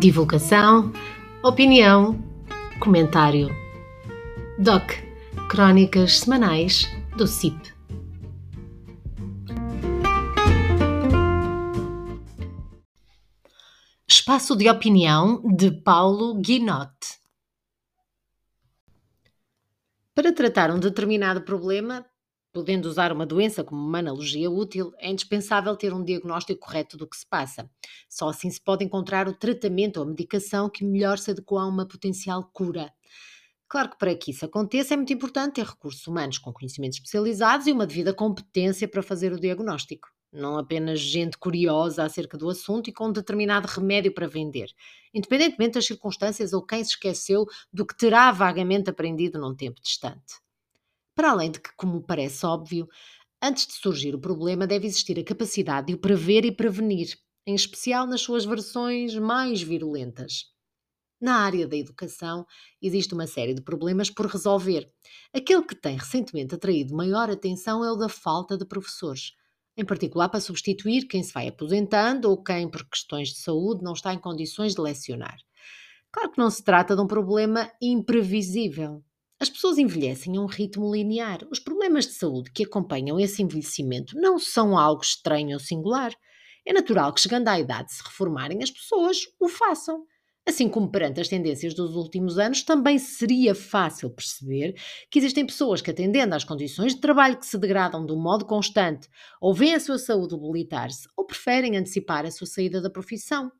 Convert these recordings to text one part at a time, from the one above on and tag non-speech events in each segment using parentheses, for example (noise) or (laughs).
Divulgação, opinião, comentário. DOC Crónicas Semanais do CIP. Espaço de Opinião de Paulo Guinotte. Para tratar um determinado problema, podendo usar uma doença como uma analogia útil, é indispensável ter um diagnóstico correto do que se passa. Só assim se pode encontrar o tratamento ou a medicação que melhor se adequa a uma potencial cura. Claro que para que isso aconteça é muito importante ter recursos humanos com conhecimentos especializados e uma devida competência para fazer o diagnóstico. Não apenas gente curiosa acerca do assunto e com um determinado remédio para vender, independentemente das circunstâncias ou quem se esqueceu do que terá vagamente aprendido num tempo distante. Para além de que, como parece óbvio, antes de surgir o problema deve existir a capacidade de o prever e prevenir, em especial nas suas versões mais virulentas. Na área da educação, existe uma série de problemas por resolver. Aquele que tem recentemente atraído maior atenção é o da falta de professores, em particular para substituir quem se vai aposentando ou quem, por questões de saúde, não está em condições de lecionar. Claro que não se trata de um problema imprevisível. As pessoas envelhecem a um ritmo linear. Os problemas de saúde que acompanham esse envelhecimento não são algo estranho ou singular. É natural que, chegando à idade de se reformarem, as pessoas o façam. Assim como perante as tendências dos últimos anos, também seria fácil perceber que existem pessoas que, atendendo às condições de trabalho que se degradam de um modo constante, ou veem a sua saúde debilitar-se, ou preferem antecipar a sua saída da profissão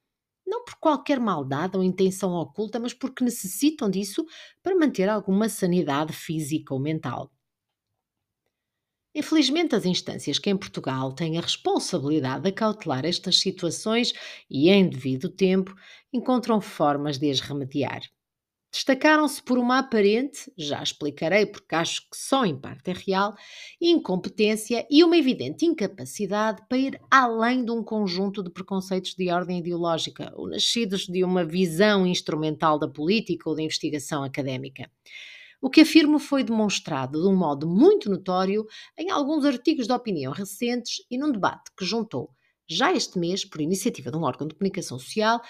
não por qualquer maldade ou intenção oculta, mas porque necessitam disso para manter alguma sanidade física ou mental. Infelizmente, as instâncias que em Portugal têm a responsabilidade de acautelar estas situações e em devido tempo encontram formas de as remediar. Destacaram-se por uma aparente, já explicarei porque acho que só em parte é real, incompetência e uma evidente incapacidade para ir além de um conjunto de preconceitos de ordem ideológica ou nascidos de uma visão instrumental da política ou da investigação académica. O que afirmo foi demonstrado de um modo muito notório em alguns artigos de opinião recentes e num debate que juntou, já este mês, por iniciativa de um órgão de comunicação social,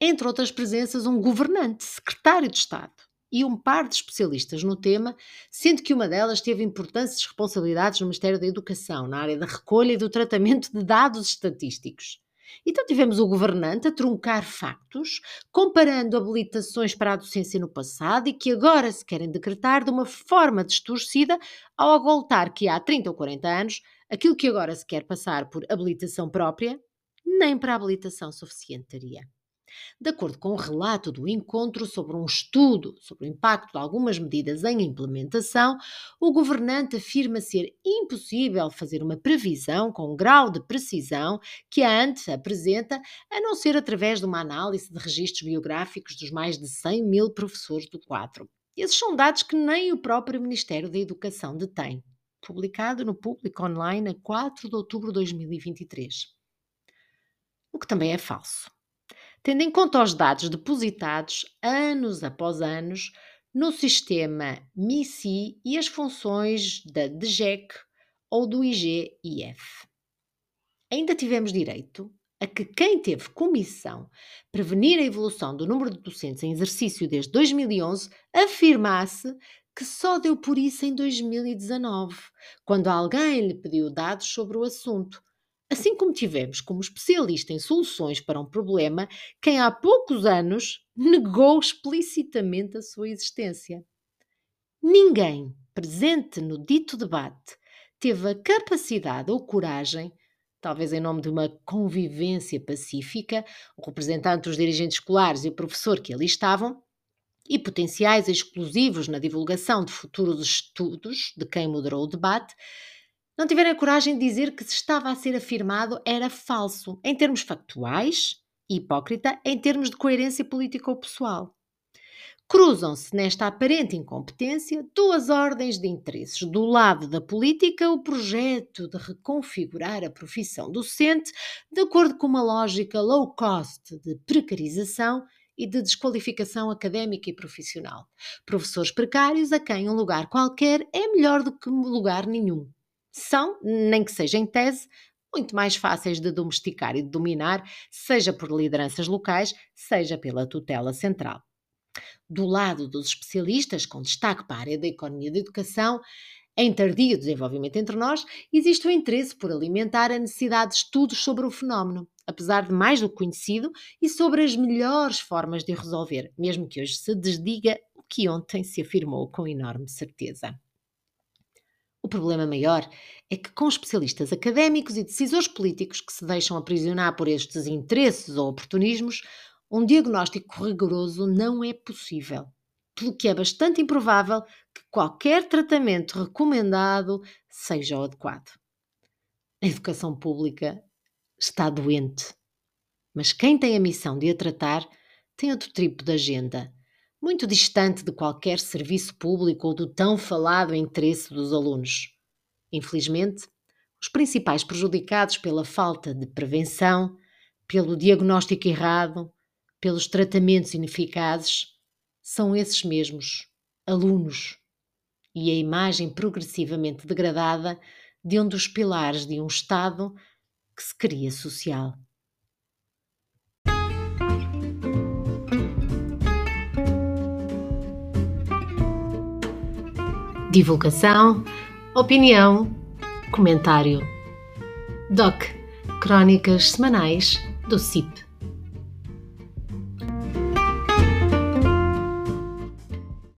entre outras presenças, um governante, secretário de Estado e um par de especialistas no tema, sendo que uma delas teve importantes responsabilidades no Ministério da Educação, na área da recolha e do tratamento de dados estatísticos. Então tivemos o governante a truncar factos, comparando habilitações para a docência no passado e que agora se querem decretar de uma forma distorcida ao agoltar que há 30 ou 40 anos aquilo que agora se quer passar por habilitação própria, nem para habilitação suficiente teria. De acordo com o relato do encontro sobre um estudo sobre o impacto de algumas medidas em implementação, o governante afirma ser impossível fazer uma previsão com um grau de precisão que a ANT apresenta, a não ser através de uma análise de registros biográficos dos mais de 100 mil professores do quadro. Esses são dados que nem o próprio Ministério da Educação detém. Publicado no Público Online a 4 de outubro de 2023. O que também é falso tendo em conta os dados depositados anos após anos no sistema MISI e as funções da DGEC ou do IGIF. Ainda tivemos direito a que quem teve comissão prevenir a evolução do número de docentes em exercício desde 2011 afirmasse que só deu por isso em 2019, quando alguém lhe pediu dados sobre o assunto, Assim como tivemos como especialista em soluções para um problema quem há poucos anos (laughs) negou explicitamente a sua existência. Ninguém presente no dito debate teve a capacidade ou coragem, talvez em nome de uma convivência pacífica, o representante dos dirigentes escolares e o professor que ali estavam, e potenciais exclusivos na divulgação de futuros estudos de quem moderou o debate, não tiveram a coragem de dizer que se estava a ser afirmado era falso, em termos factuais, hipócrita em termos de coerência política ou pessoal. Cruzam-se nesta aparente incompetência duas ordens de interesses. Do lado da política, o projeto de reconfigurar a profissão docente de acordo com uma lógica low cost de precarização e de desqualificação académica e profissional. Professores precários a quem um lugar qualquer é melhor do que lugar nenhum são, nem que seja em tese, muito mais fáceis de domesticar e de dominar, seja por lideranças locais, seja pela tutela central. Do lado dos especialistas, com destaque para a área da economia da educação, em tardio desenvolvimento entre nós, existe o interesse por alimentar a necessidade de estudos sobre o fenómeno, apesar de mais do conhecido, e sobre as melhores formas de resolver, mesmo que hoje se desdiga o que ontem se afirmou com enorme certeza. O problema maior é que, com especialistas académicos e decisores políticos que se deixam aprisionar por estes interesses ou oportunismos, um diagnóstico rigoroso não é possível, pelo que é bastante improvável que qualquer tratamento recomendado seja o adequado. A educação pública está doente, mas quem tem a missão de a tratar tem outro tipo de agenda muito distante de qualquer serviço público ou do tão falado interesse dos alunos. Infelizmente, os principais prejudicados pela falta de prevenção, pelo diagnóstico errado, pelos tratamentos ineficazes, são esses mesmos, alunos, e a imagem progressivamente degradada de um dos pilares de um Estado que se cria social. Divulgação, opinião, comentário. DOC Crónicas Semanais do CIP.